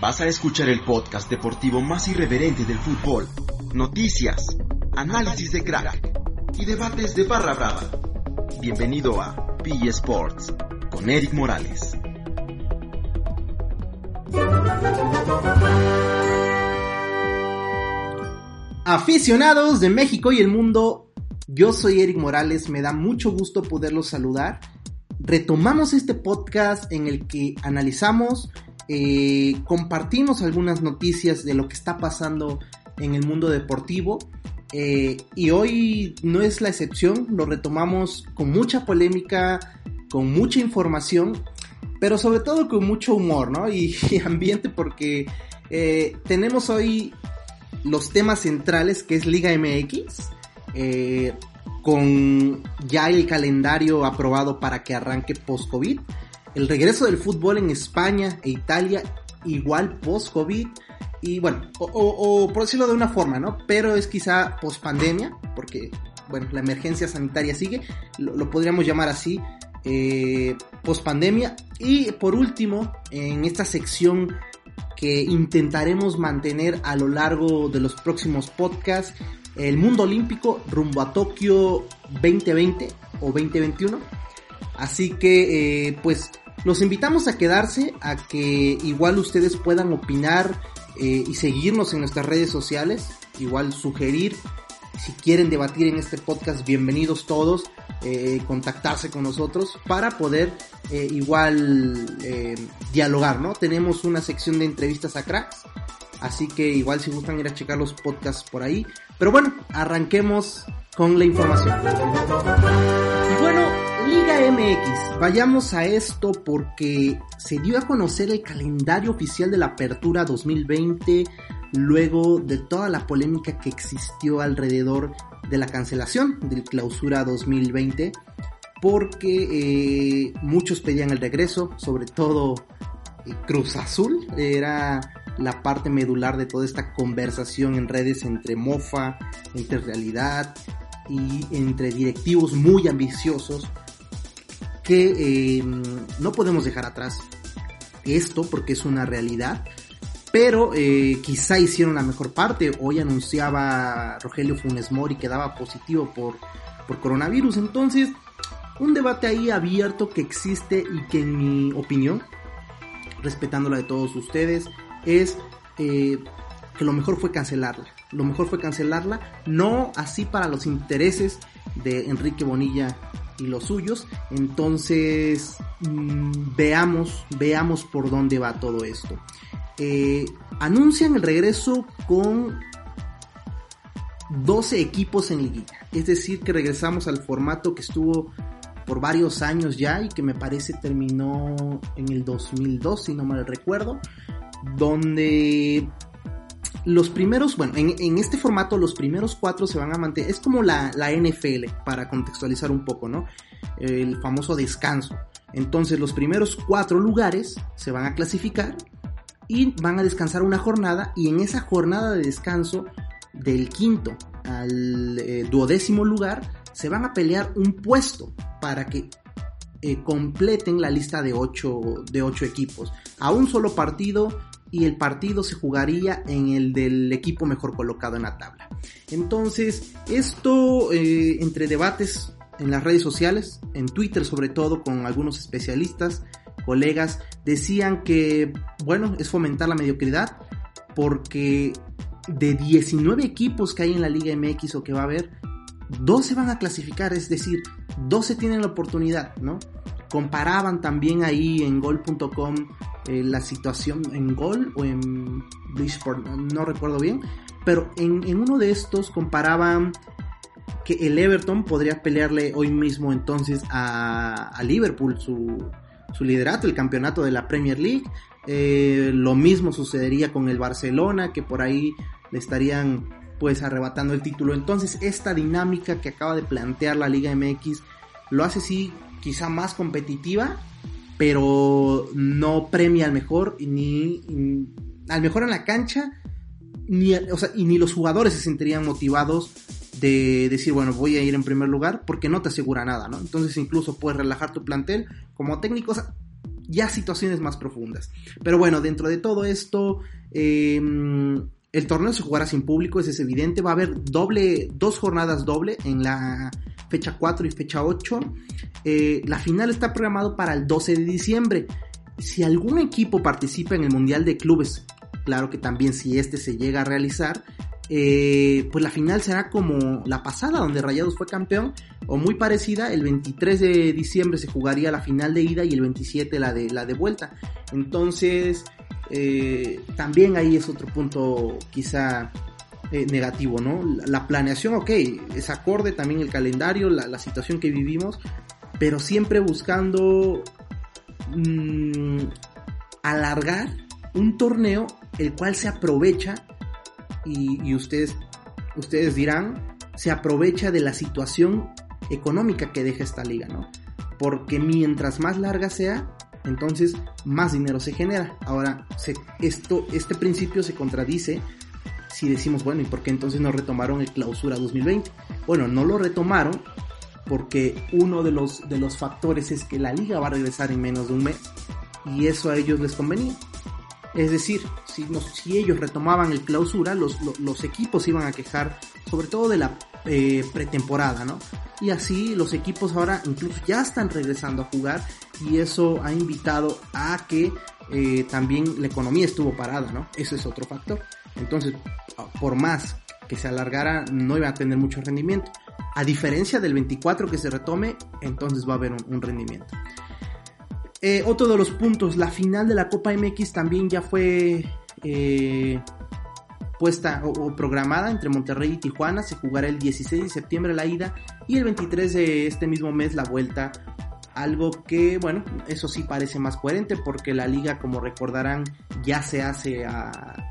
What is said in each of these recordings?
Vas a escuchar el podcast deportivo más irreverente del fútbol. Noticias, análisis de crack y debates de barra brava. Bienvenido a PG Sports con Eric Morales. Aficionados de México y el mundo, yo soy Eric Morales, me da mucho gusto poderlos saludar. Retomamos este podcast en el que analizamos, eh, compartimos algunas noticias de lo que está pasando en el mundo deportivo. Eh, y hoy no es la excepción, lo retomamos con mucha polémica, con mucha información, pero sobre todo con mucho humor, ¿no? Y, ambiente porque eh, tenemos hoy los temas centrales que es Liga MX, con ya el calendario aprobado para que arranque post-COVID, el regreso del fútbol en España e Italia igual post-COVID, y bueno, o, por decirlo de una forma, ¿no? Pero es quizá post-pandemia, porque, bueno, la emergencia sanitaria sigue, lo, podríamos llamar así, eh, post-pandemia. Y por último, en esta sección que intentaremos mantener a lo largo de los próximos podcasts. El mundo olímpico rumbo a Tokio 2020 o 2021. Así que, eh, pues, los invitamos a quedarse, a que igual ustedes puedan opinar eh, y seguirnos en nuestras redes sociales. Igual sugerir si quieren debatir en este podcast, bienvenidos todos, eh, contactarse con nosotros para poder igual dialogar, ¿no? Tenemos una sección de entrevistas a cracks, así que igual si gustan ir a checar los podcasts por ahí. Pero bueno, arranquemos con la información. Y bueno, Liga MX, vayamos a esto porque se dio a conocer el calendario oficial de la Apertura 2020 luego de toda la polémica que existió alrededor de la cancelación del clausura 2020 porque eh, muchos pedían el regreso, sobre todo eh, Cruz Azul, era la parte medular de toda esta conversación en redes entre Mofa, entre Realidad y entre directivos muy ambiciosos que eh, no podemos dejar atrás esto porque es una realidad pero eh, quizá hicieron la mejor parte. Hoy anunciaba Rogelio Funes Mori que daba positivo por, por coronavirus. Entonces, un debate ahí abierto que existe y que en mi opinión, respetando la de todos ustedes, es eh, que lo mejor fue cancelarla. Lo mejor fue cancelarla, no así para los intereses de Enrique Bonilla y los suyos. Entonces, mm, veamos, veamos por dónde va todo esto. Eh, anuncian el regreso con 12 equipos en liguilla. Es decir, que regresamos al formato que estuvo por varios años ya y que me parece terminó en el 2002, si no mal recuerdo, donde los primeros, bueno, en, este formato los primeros cuatro se van a mantener, es como la, la NFL, para contextualizar un poco, ¿no? El famoso descanso. Entonces los primeros cuatro lugares se van a clasificar y van a descansar una jornada y en esa jornada de descanso del quinto al eh, duodécimo lugar se van a pelear un puesto para que eh, completen la lista de ocho, de ocho equipos a un solo partido y el partido se jugaría en el del equipo mejor colocado en la tabla. Entonces, esto eh, entre debates en las redes sociales, en Twitter sobre todo con algunos especialistas, colegas, decían que, bueno, es fomentar la mediocridad porque de 19 equipos que hay en la Liga MX o que va a haber, 12 van a clasificar, es decir, 12 tienen la oportunidad, ¿no? Comparaban también ahí en gol.com eh, la situación en gol o en Sport, no, recuerdo bien, pero en, uno de estos comparaban que el Everton podría pelearle hoy mismo entonces a, a Liverpool su, su liderato, el campeonato de la Premier League. Eh, lo mismo sucedería con el Barcelona, que por ahí le estarían pues arrebatando el título. Entonces esta dinámica que acaba de plantear la Liga MX lo hace sí quizá más competitiva, pero no premia al mejor ni, al mejor en la cancha, ni, o sea, y ni los jugadores se sentirían motivados de decir, bueno, voy a ir en primer lugar, porque no te asegura nada, ¿no? Entonces incluso puedes relajar tu plantel como técnico. ya situaciones más profundas. Pero bueno, dentro de todo esto, em, el torneo se jugará sin público, eso es evidente. Va a haber doble, dos jornadas doble en la fecha 4 y fecha 8. Eh, la final está programado para el 12 de diciembre. Si algún equipo participa en el Mundial de Clubes, claro que también si este se llega a realizar, eh, pues la final será como la pasada, donde Rayados fue campeón, o muy parecida, el 23 de diciembre se jugaría la final de ida y el 27 la de, la de vuelta. Entonces, eh, también ahí es otro punto quizá eh, negativo, ¿no? La, planeación, ok, es acorde también el calendario, la, situación que vivimos, pero siempre buscando mm, alargar un torneo el cual se aprovecha y, ustedes, ustedes dirán, se aprovecha de la situación económica que deja esta liga, ¿no? Porque mientras más larga sea, entonces más dinero se genera. Ahora, esto, este principio se contradice si decimos, bueno, ¿y por qué entonces no retomaron el clausura 2020? Bueno, no lo retomaron porque uno de los, de los factores es que la liga va a regresar en menos de un mes y eso a ellos les convenía. Es decir, si, si ellos retomaban el clausura, los, los, equipos iban a quejar sobre todo de la eh, pretemporada, ¿no? Y así los equipos ahora incluso ya están regresando a jugar y eso ha invitado a que eh, también la economía estuvo parada, ¿no? Eso es otro factor. Entonces, por más que se alargara, no iba a tener mucho rendimiento. A diferencia del 24 que se retome, entonces va a haber un rendimiento. Eh, otro de los puntos, la final de la Copa MX también ya fue eh, puesta o, programada entre Monterrey y Tijuana. Se jugará el 16 de septiembre la ida y el 23 de este mismo mes la vuelta. Algo que, bueno, eso sí parece más coherente porque la liga, como recordarán, ya se hace a,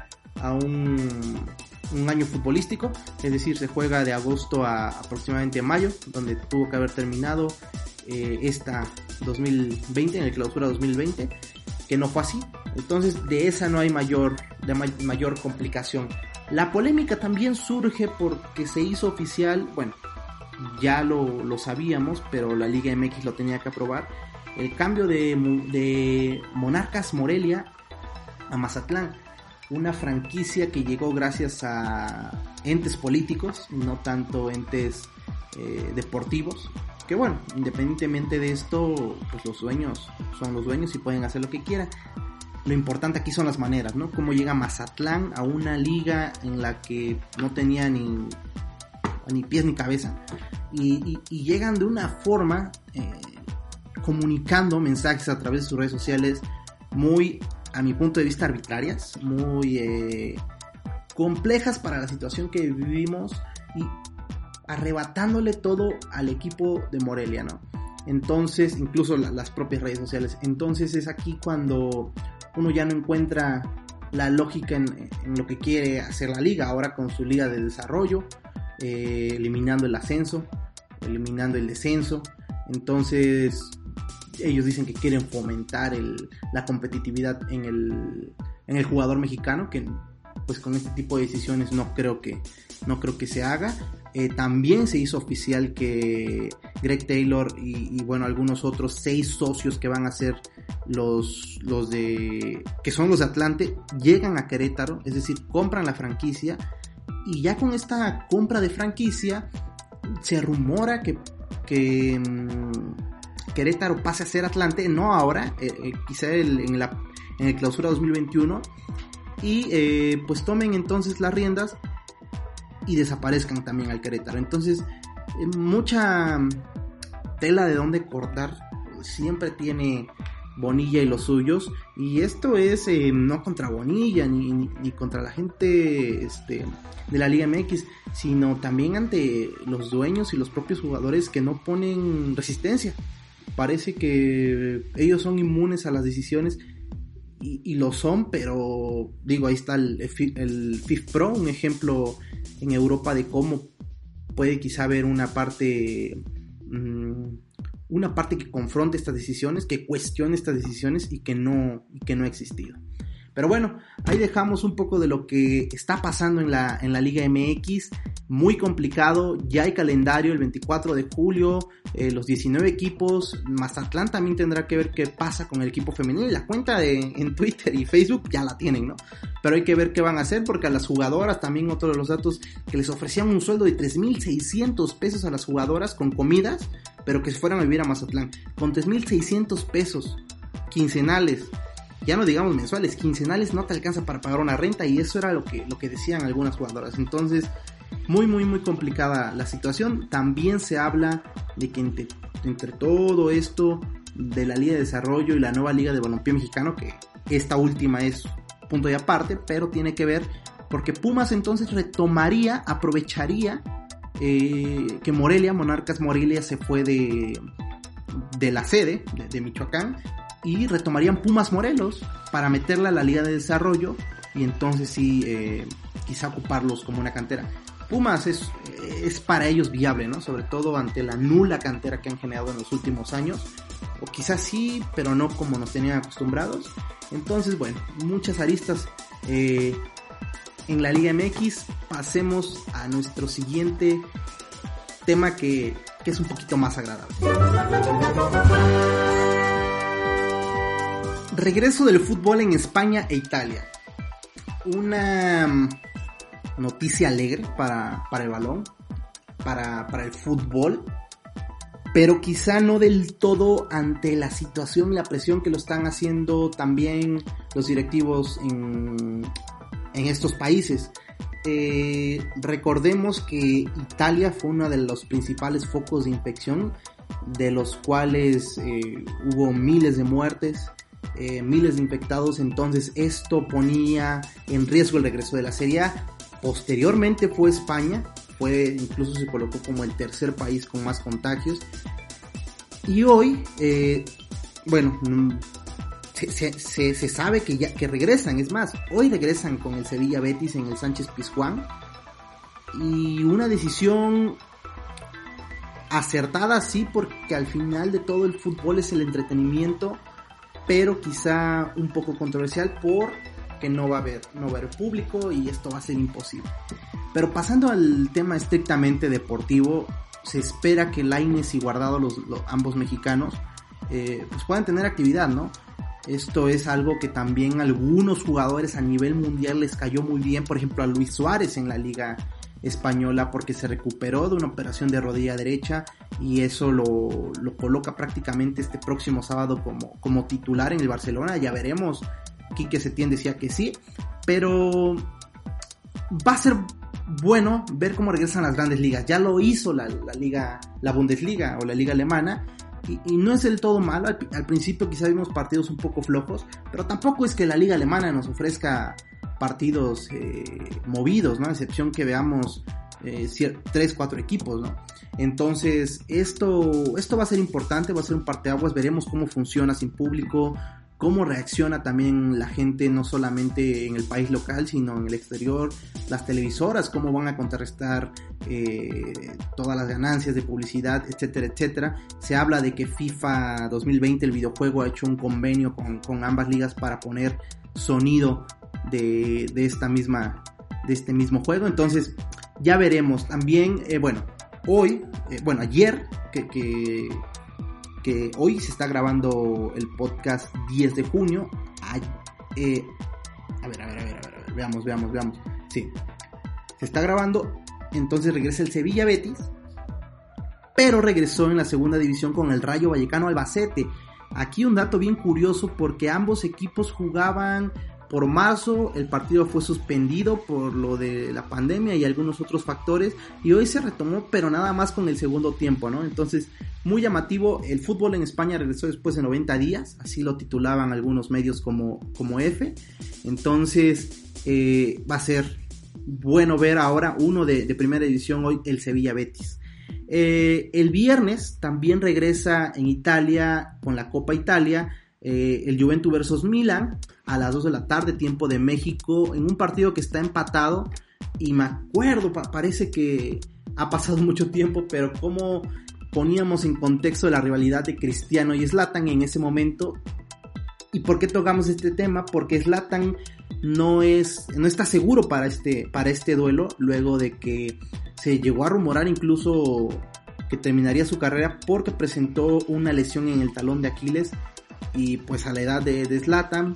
un, un año futbolístico, es decir, se juega de agosto a aproximadamente mayo, donde tuvo que haber terminado eh, esta 2020, en el clausura 2020, que no fue así. Entonces de esa no hay mayor, de mayor complicación. La polémica también surge porque se hizo oficial, bueno, ya lo, lo sabíamos, pero la Liga MX lo tenía que aprobar, el cambio de, de Monarcas Morelia a Mazatlán una franquicia que llegó gracias a entes políticos, no tanto entes eh, deportivos, que bueno, independientemente de esto, pues los dueños son los dueños y pueden hacer lo que quieran. Lo importante aquí son las maneras, ¿no? Cómo llega Mazatlán a una liga en la que no tenía ni, ni pies ni cabeza. Y, llegan de una forma eh, comunicando mensajes a través de sus redes sociales muy, a mi punto de vista, arbitrarias, muy eh, complejas para la situación que vivimos y arrebatándole todo al equipo de Morelia, ¿no? Entonces, incluso las propias redes sociales. Entonces es aquí cuando uno ya no encuentra la lógica en, lo que quiere hacer la liga, ahora con su liga de desarrollo, eh, eliminando el ascenso, eliminando el descenso. Entonces, ellos dicen que quieren fomentar la competitividad en el, en el jugador mexicano, que pues con este tipo de decisiones no creo que, no creo que se haga. Eh, también se hizo oficial que Greg Taylor y, bueno, algunos otros seis socios que van a ser los, los de, que son los de Atlante, llegan a Querétaro, es decir, compran la franquicia y ya con esta compra de franquicia se rumora que, que mm, Querétaro pase a ser Atlante, no ahora, eh, eh, quizá en, la, en el clausura 2021 y pues tomen entonces las riendas y desaparezcan también al Querétaro. Entonces, eh, mucha tela de donde cortar siempre tiene Bonilla y los suyos. Y esto es eh, no contra Bonilla ni, ni, contra la gente este, de la Liga MX, sino también ante los dueños y los propios jugadores que no ponen resistencia. Parece que ellos son inmunes a las decisiones y, lo son, pero digo, ahí está el, el FIF Pro, un ejemplo en Europa de cómo puede quizá haber una parte mm, una parte que confronte estas decisiones, que cuestione estas decisiones y que no, que no ha existido. Pero bueno, ahí dejamos un poco de lo que está pasando en la, en la Liga MX. Muy complicado, ya hay calendario el 24 de julio, eh, los 19 equipos, Mazatlán también tendrá que ver qué pasa con el equipo femenino y la cuenta en Twitter y Facebook ya la tienen, ¿no? Pero hay que ver qué van a hacer porque a las jugadoras también otro de los datos que les ofrecían un sueldo de 3.600 pesos a las jugadoras con comidas, pero que fueran a vivir a Mazatlán, con 3.600 pesos quincenales ya no digamos mensuales, quincenales no te alcanza para pagar una renta y eso era lo que, lo que decían algunas jugadoras. Entonces, muy, muy, muy complicada la situación. También se habla de que entre, todo esto de la Liga de Desarrollo y la nueva Liga de Balompié Mexicano, que esta última es punto y aparte, pero tiene que ver porque Pumas entonces retomaría, aprovecharía eh, que Morelia, Monarcas Morelia se fue de, de la sede de Michoacán y retomarían Pumas Morelos para meterla a la Liga de Desarrollo y entonces sí, eh, quizá ocuparlos como una cantera. Pumas es, es para ellos viable, ¿no? Sobre todo ante la nula cantera que han generado en los últimos años. O quizás sí, pero no como nos tenían acostumbrados. Entonces, bueno, muchas aristas eh, en la Liga MX. Pasemos a nuestro siguiente tema que, es un poquito más agradable. Regreso del fútbol en España e Italia. Una mm, noticia alegre para, el balón, para, el fútbol, pero quizá no del todo ante la situación y la presión que lo están haciendo también los directivos en, estos países. Eh, recordemos que Italia fue uno de los principales focos de infección, de los cuales eh, hubo miles de muertes, eh, miles de infectados, entonces esto ponía en riesgo el regreso de la Serie A. Posteriormente fue España, fue incluso se colocó como el tercer país con más contagios. Y hoy, bueno, mm, se, sabe que ya que regresan, es más, hoy regresan con el Sevilla Betis en el Sánchez Pizjuán. Y una decisión acertada sí, porque al final de todo el fútbol es el entretenimiento pero quizá un poco controversial porque no va a haber, no público y esto va a ser imposible. Pero pasando al tema estrictamente deportivo, se espera que Laines y Guardado, los, ambos mexicanos, eh, pues puedan tener actividad, ¿no? Esto es algo que también algunos jugadores a nivel mundial les cayó muy bien, por ejemplo a Luis Suárez en la liga española porque se recuperó de una operación de rodilla derecha y eso lo, lo coloca prácticamente este próximo sábado como, como titular en el Barcelona. Ya veremos. Quique Setién decía que sí, pero va a ser bueno ver cómo regresan las grandes ligas. Ya lo hizo la, liga, la Bundesliga o la liga alemana. Y, no es del todo malo. Al, principio quizá vimos partidos un poco flojos, pero tampoco es que la liga alemana nos ofrezca partidos eh, movidos, ¿no? Excepción que veamos eh, 3, 4 equipos, ¿no? Entonces, esto, esto va a ser importante, va a ser un parteaguas, veremos cómo funciona sin público, cómo reacciona también la gente, no solamente en el país local, sino en el exterior, las televisoras, cómo van a contrarrestar eh, todas las ganancias de publicidad, etcétera, etcétera. Se habla de que FIFA 2020, el videojuego, ha hecho un convenio con, ambas ligas para poner sonido de, esta misma, de este mismo juego. Entonces, ya veremos. También, eh, bueno, hoy, eh, bueno, ayer, que, hoy se está grabando el podcast 10 de junio. Eh, a, ver, a ver, a ver, a ver, veamos, veamos, veamos. Sí, se está grabando. Entonces regresa el Sevilla Betis. Pero regresó en la segunda división con el Rayo Vallecano Albacete. Aquí un dato bien curioso porque ambos equipos jugaban por marzo el partido fue suspendido por lo de la pandemia y algunos otros factores y hoy se retomó pero nada más con el segundo tiempo, ¿no? Entonces, muy llamativo, el fútbol en España regresó después de 90 días, así lo titulaban algunos medios como, como F, entonces eh, va a ser bueno ver ahora uno de, primera edición hoy, el Sevilla Betis. Eh, el viernes también regresa en Italia con la Copa Italia eh, el Juventus versus Milan a las 2 de la tarde, tiempo de México, en un partido que está empatado. Y me acuerdo, parece que ha pasado mucho tiempo, pero como poníamos en contexto la rivalidad de Cristiano y Zlatan en ese momento, ¿Y por qué tocamos este tema? Porque Zlatan no es no está seguro para este para este duelo luego de que se llegó a rumorar incluso que terminaría su carrera porque presentó una lesión en el talón de Aquiles y pues a la edad de, de Zlatan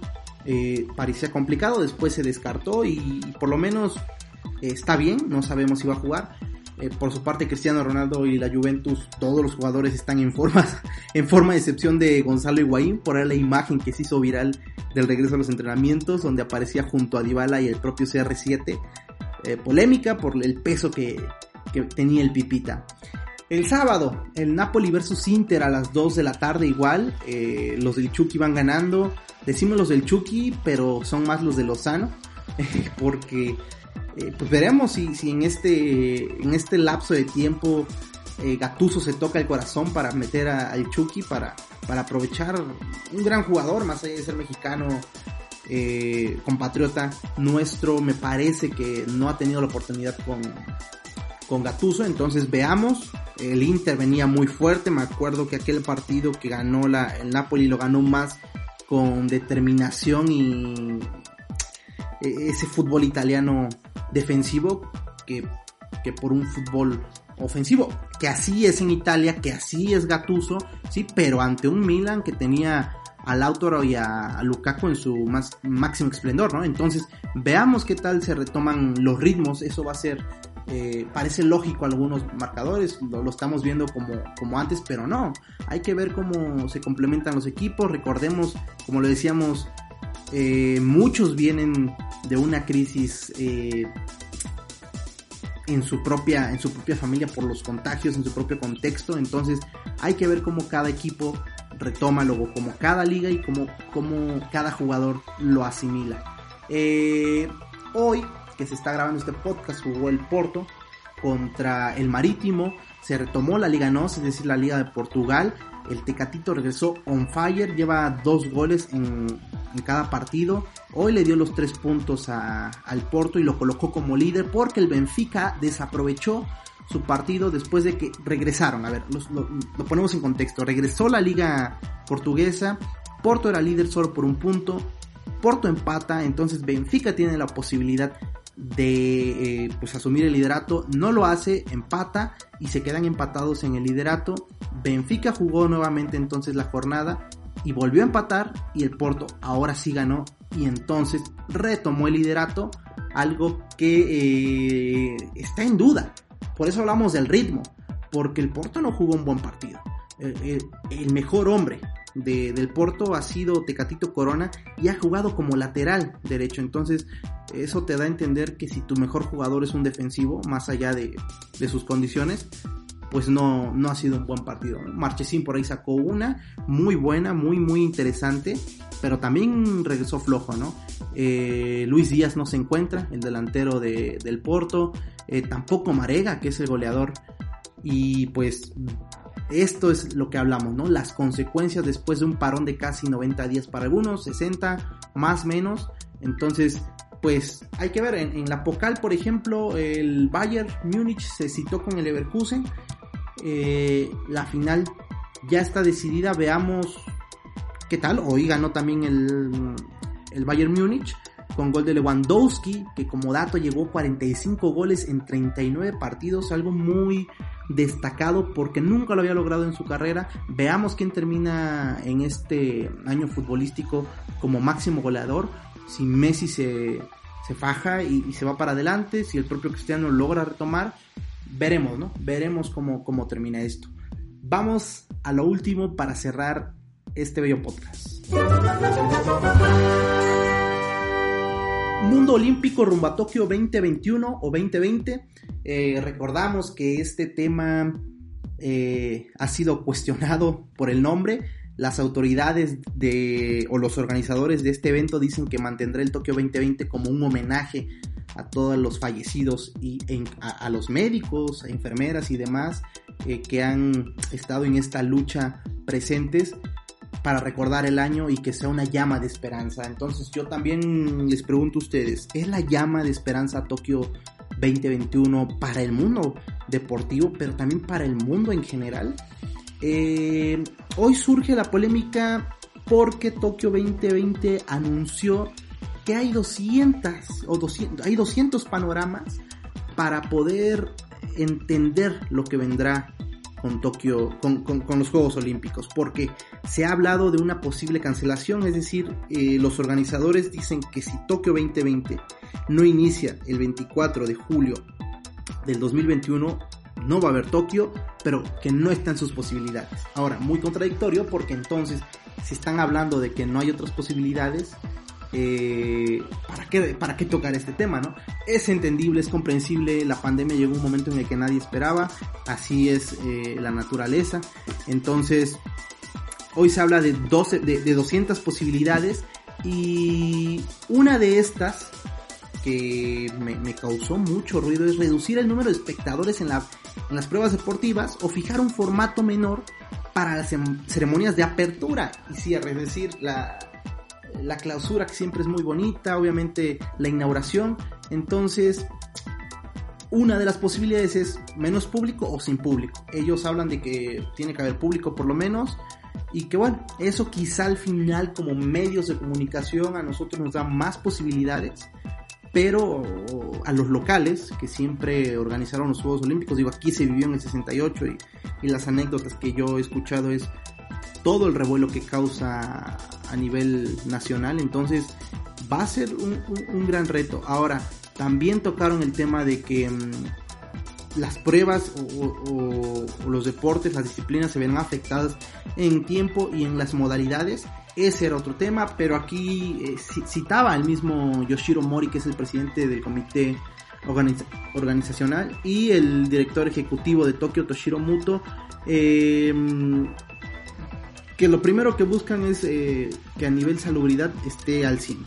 eh, parecía complicado, después se descartó y, por lo menos eh, está bien, no sabemos si va a jugar. Eh, por su parte, Cristiano Ronaldo y la Juventus, todos los jugadores están en forma, en forma de excepción de Gonzalo Higuaín, por la imagen que se hizo viral del regreso a los entrenamientos, donde aparecía junto a Dybala y el propio CR7. polémica por el peso que, tenía el Pipita. El sábado, el Napoli versus Inter a las 2 de la tarde igual. Los del Chucky van ganando. Decimos los del Chucky, pero son más los de Lozano. porque eh, pues veremos si, si, en, este, en este lapso de tiempo eh, Gatuso se toca el corazón para meter al Chucky, para, para aprovechar un gran jugador, más allá de ser mexicano, compatriota nuestro. Me parece que no ha tenido la oportunidad con, con Gatuso. Entonces veamos el Inter venía muy fuerte, me acuerdo que aquel partido que ganó la, el Napoli lo ganó más con determinación y e, ese fútbol italiano defensivo que, que por un fútbol ofensivo, que así es en Italia, que así es Gatuso, sí, pero ante un Milan que tenía a Lautaro y a, Lukaku en su más, máximo esplendor, ¿no? Entonces, veamos qué tal se retoman los ritmos, eso va a ser eh, parece lógico algunos marcadores, lo, estamos viendo como, como antes, pero no, hay que ver cómo se complementan los equipos, recordemos, como lo decíamos, eh, muchos vienen de una crisis eh, en su propia en su propia familia por los contagios en su propio contexto. Entonces hay que ver cómo cada equipo retoma luego como cada liga y cómo, cómo cada jugador lo asimila. Hoy que se está grabando este podcast jugó el Porto contra el Marítimo, se retomó la Liga NOS, es decir, la Liga de Portugal. El Tecatito regresó on fire, lleva dos goles en, cada partido. Hoy le dio los tres puntos al Porto y lo colocó como líder porque el Benfica desaprovechó su partido después de que regresaron. A ver, lo, lo ponemos en contexto. Regresó la Liga Portuguesa, Porto era líder solo por un punto, Porto empata, entonces Benfica tiene la posibilidad de eh, pues asumir el liderato, no lo hace, empata y se quedan empatados en el liderato. Benfica jugó nuevamente entonces la jornada y volvió a empatar y el Porto ahora sí ganó y entonces retomó el liderato, algo que eh, está en duda. Por eso hablamos del ritmo, porque el Porto no jugó un buen partido. Eh, el mejor hombre del Porto ha sido Tecatito Corona y ha jugado como lateral derecho. Entonces, eso te da a entender que si tu mejor jugador es un defensivo, más allá de, sus condiciones, pues no, no ha sido un buen partido. Marchesín por ahí sacó una muy buena, muy, muy interesante, pero también regresó flojo, ¿no? Eh, Luis Díaz no se encuentra, el delantero del Porto, eh, tampoco Marega, que es el goleador, y pues esto es lo que hablamos, ¿no? Las consecuencias después de un parón de casi 90 días para algunos, 60, más menos. Entonces, pues hay que ver, en, la Pocal, por ejemplo, el Bayern Múnich se citó con el Leverkusen. Eh, la final ya está decidida, veamos qué tal. Hoy ganó también el, el Bayern Múnich con gol de Lewandowski, que como dato llegó 45 goles en 39 partidos, algo muy destacado porque nunca lo había logrado en su carrera. Veamos quién termina en este año futbolístico como máximo goleador. Si Messi se, se faja y, se va para adelante, si el propio Cristiano logra retomar, veremos, ¿no? Veremos cómo, cómo termina esto. Vamos a lo último para cerrar este bello podcast. Mundo Olímpico rumbo a Tokio 2021 o 2020. Eh, recordamos que este tema eh, ha sido cuestionado por el nombre. Las autoridades de, o los organizadores de este evento dicen que mantendrá el Tokio 2020 como un homenaje a todos los fallecidos y a, los médicos, a enfermeras y demás eh, que han estado en esta lucha presentes para recordar el año y que sea una llama de esperanza. Entonces yo también les pregunto a ustedes, ¿es la llama de esperanza Tokio 2021 para el mundo deportivo, pero también para el mundo en general? Eh, hoy surge la polémica porque Tokio 2020 anunció que hay 200 o 200, hay 200 panoramas para poder entender lo que vendrá con Tokio, con, los Juegos Olímpicos, porque se ha hablado de una posible cancelación, es decir, eh, los organizadores dicen que si Tokio 2020 no inicia el 24 de julio del 2021, no va a haber Tokio, pero que no está en sus posibilidades. Ahora, muy contradictorio porque entonces, si están hablando de que no hay otras posibilidades, eh, ¿para, qué, ¿para qué tocar este tema, no? Es entendible, es comprensible, la pandemia llegó un momento en el que nadie esperaba, así es eh, la naturaleza, entonces hoy se habla de, 12, de, 200 posibilidades y una de estas que me, causó mucho ruido es reducir el número de espectadores en, en las pruebas deportivas o fijar un formato menor para las ceremonias de apertura y cierre, es decir, la, la clausura que siempre es muy bonita, obviamente la inauguración. Entonces, una de las posibilidades es menos público o sin público. Ellos hablan de que tiene que haber público por lo menos. Y que bueno, eso quizá al final como medios de comunicación a nosotros nos da más posibilidades. Pero a los locales que siempre organizaron los Juegos Olímpicos, digo, aquí se vivió en el 68 y, y las anécdotas que yo he escuchado es todo el revuelo que causa a nivel nacional. Entonces va a ser un, gran reto. Ahora, también tocaron el tema de que mm, las pruebas o, los deportes, las disciplinas se ven afectadas en tiempo y en las modalidades. Ese era otro tema, pero aquí eh, citaba el mismo Yoshiro Mori, que es el presidente del comité organizacional, y el director ejecutivo de Tokio, Toshiro Muto, eh, que lo primero que buscan es eh, que a nivel salubridad esté al 100,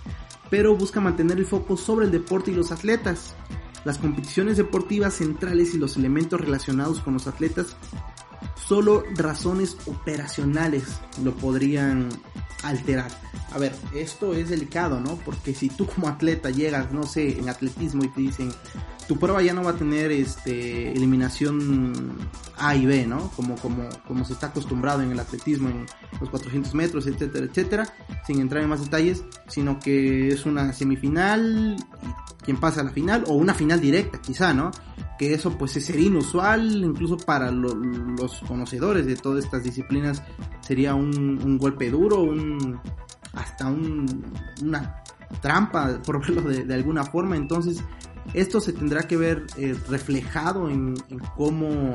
pero busca mantener el foco sobre el deporte y los atletas. Las competiciones deportivas centrales y los elementos relacionados con los atletas, solo razones operacionales lo podrían alterar. A ver, esto es delicado, ¿no? Porque si tú como atleta llegas, no sé, en atletismo y te dicen, tu prueba ya no va a tener este eliminación A y B, ¿no? Como, como, como se está acostumbrado en el atletismo, en los 400 metros, etcétera, etcétera, sin entrar en más detalles, sino que es una semifinal quien pasa a la final, o una final directa, quizá, ¿no? Que eso pues sería inusual, incluso para los conocedores de todas estas disciplinas, sería un, golpe duro, un hasta un, una trampa, por verlo de, alguna forma. Entonces, esto se tendrá que ver eh, reflejado en, cómo,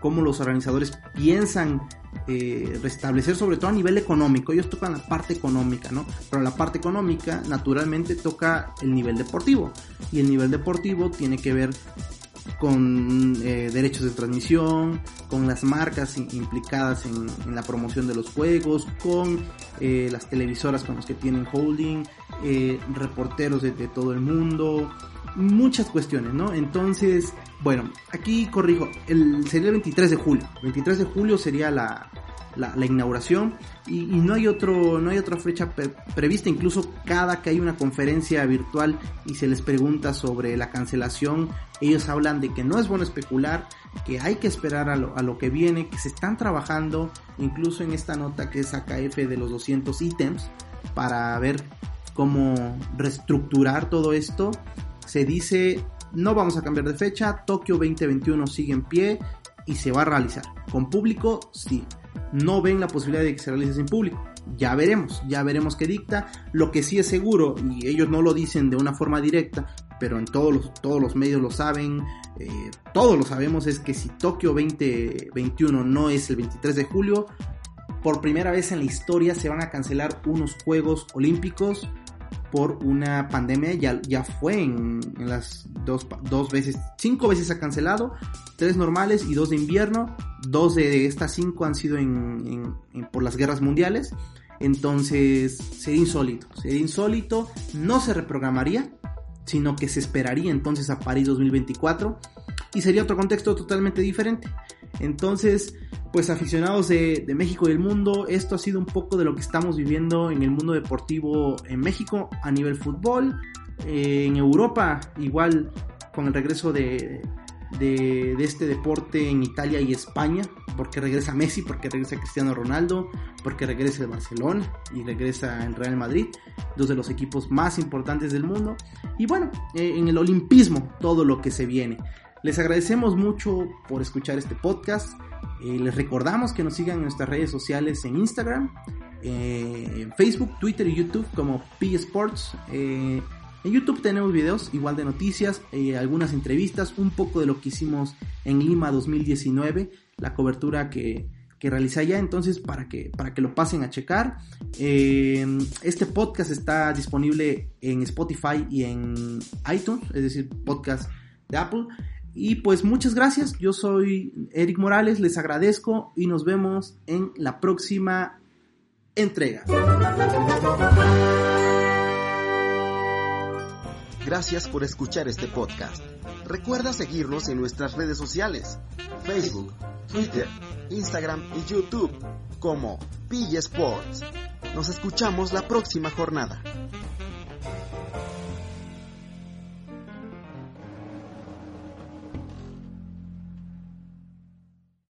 cómo, los organizadores piensan eh, restablecer, sobre todo a nivel económico. Ellos tocan la parte económica, ¿no? Pero la parte económica, naturalmente, toca el nivel deportivo. Y el nivel deportivo tiene que ver con eh, derechos de transmisión, con las marcas implicadas en, la promoción de los juegos, con eh, las televisoras con los que tienen holding, eh, reporteros de, todo el mundo, muchas cuestiones, ¿no? Entonces, bueno, aquí corrijo, el, sería el 23 de julio, 23 de julio sería la, la, inauguración y, no hay otro no hay otra fecha prevista incluso cada que hay una conferencia virtual y se les pregunta sobre la cancelación ellos hablan de que no es bueno especular que hay que esperar a lo, que viene que se están trabajando incluso en esta nota que es AKF de los 200 ítems para ver cómo reestructurar todo esto se dice no vamos a cambiar de fecha Tokio 2021 sigue en pie y se va a realizar. Con público, sí no ven la posibilidad de que se realice sin público. Ya veremos, ya veremos qué dicta. Lo que sí es seguro, y ellos no lo dicen de una forma directa, pero en todos los, todos los medios lo saben, eh, todos lo sabemos, es que si Tokio 2021 no es el 23 de julio, por primera vez en la historia se van a cancelar unos Juegos Olímpicos por una pandemia, ya, ya fue en, las dos, dos, veces, cinco veces ha cancelado, tres normales y dos de invierno, dos de estas cinco han sido en, por las guerras mundiales, entonces sería insólito, sería insólito, no se reprogramaría, sino que se esperaría entonces a París 2024 y sería otro contexto totalmente diferente. Entonces, pues aficionados de, México y del mundo, esto ha sido un poco de lo que estamos viviendo en el mundo deportivo en México a nivel fútbol, eh, en Europa igual con el regreso de, de, este deporte en Italia y España, porque regresa Messi, porque regresa Cristiano Ronaldo, porque regresa el Barcelona y regresa el Real Madrid, dos de los equipos más importantes del mundo. Y bueno, eh, en el olimpismo, todo lo que se viene. Les agradecemos mucho por escuchar este podcast. Eh, les recordamos que nos sigan en nuestras redes sociales en Instagram, eh, Facebook, Twitter y YouTube como P Sports. en YouTube tenemos videos igual de noticias, algunas entrevistas, un poco de lo que hicimos en Lima 2019 la cobertura que, que realicé allá, entonces para que, para que lo pasen a checar. Em, este podcast está disponible en Spotify y en iTunes, es decir, podcast de Apple. Y pues muchas gracias, yo soy Eric Morales, les agradezco y nos vemos en la próxima entrega. Gracias por escuchar este podcast. Recuerda seguirnos en nuestras redes sociales, Facebook, Twitter, Instagram y YouTube como Pilla Sports. Nos escuchamos la próxima jornada.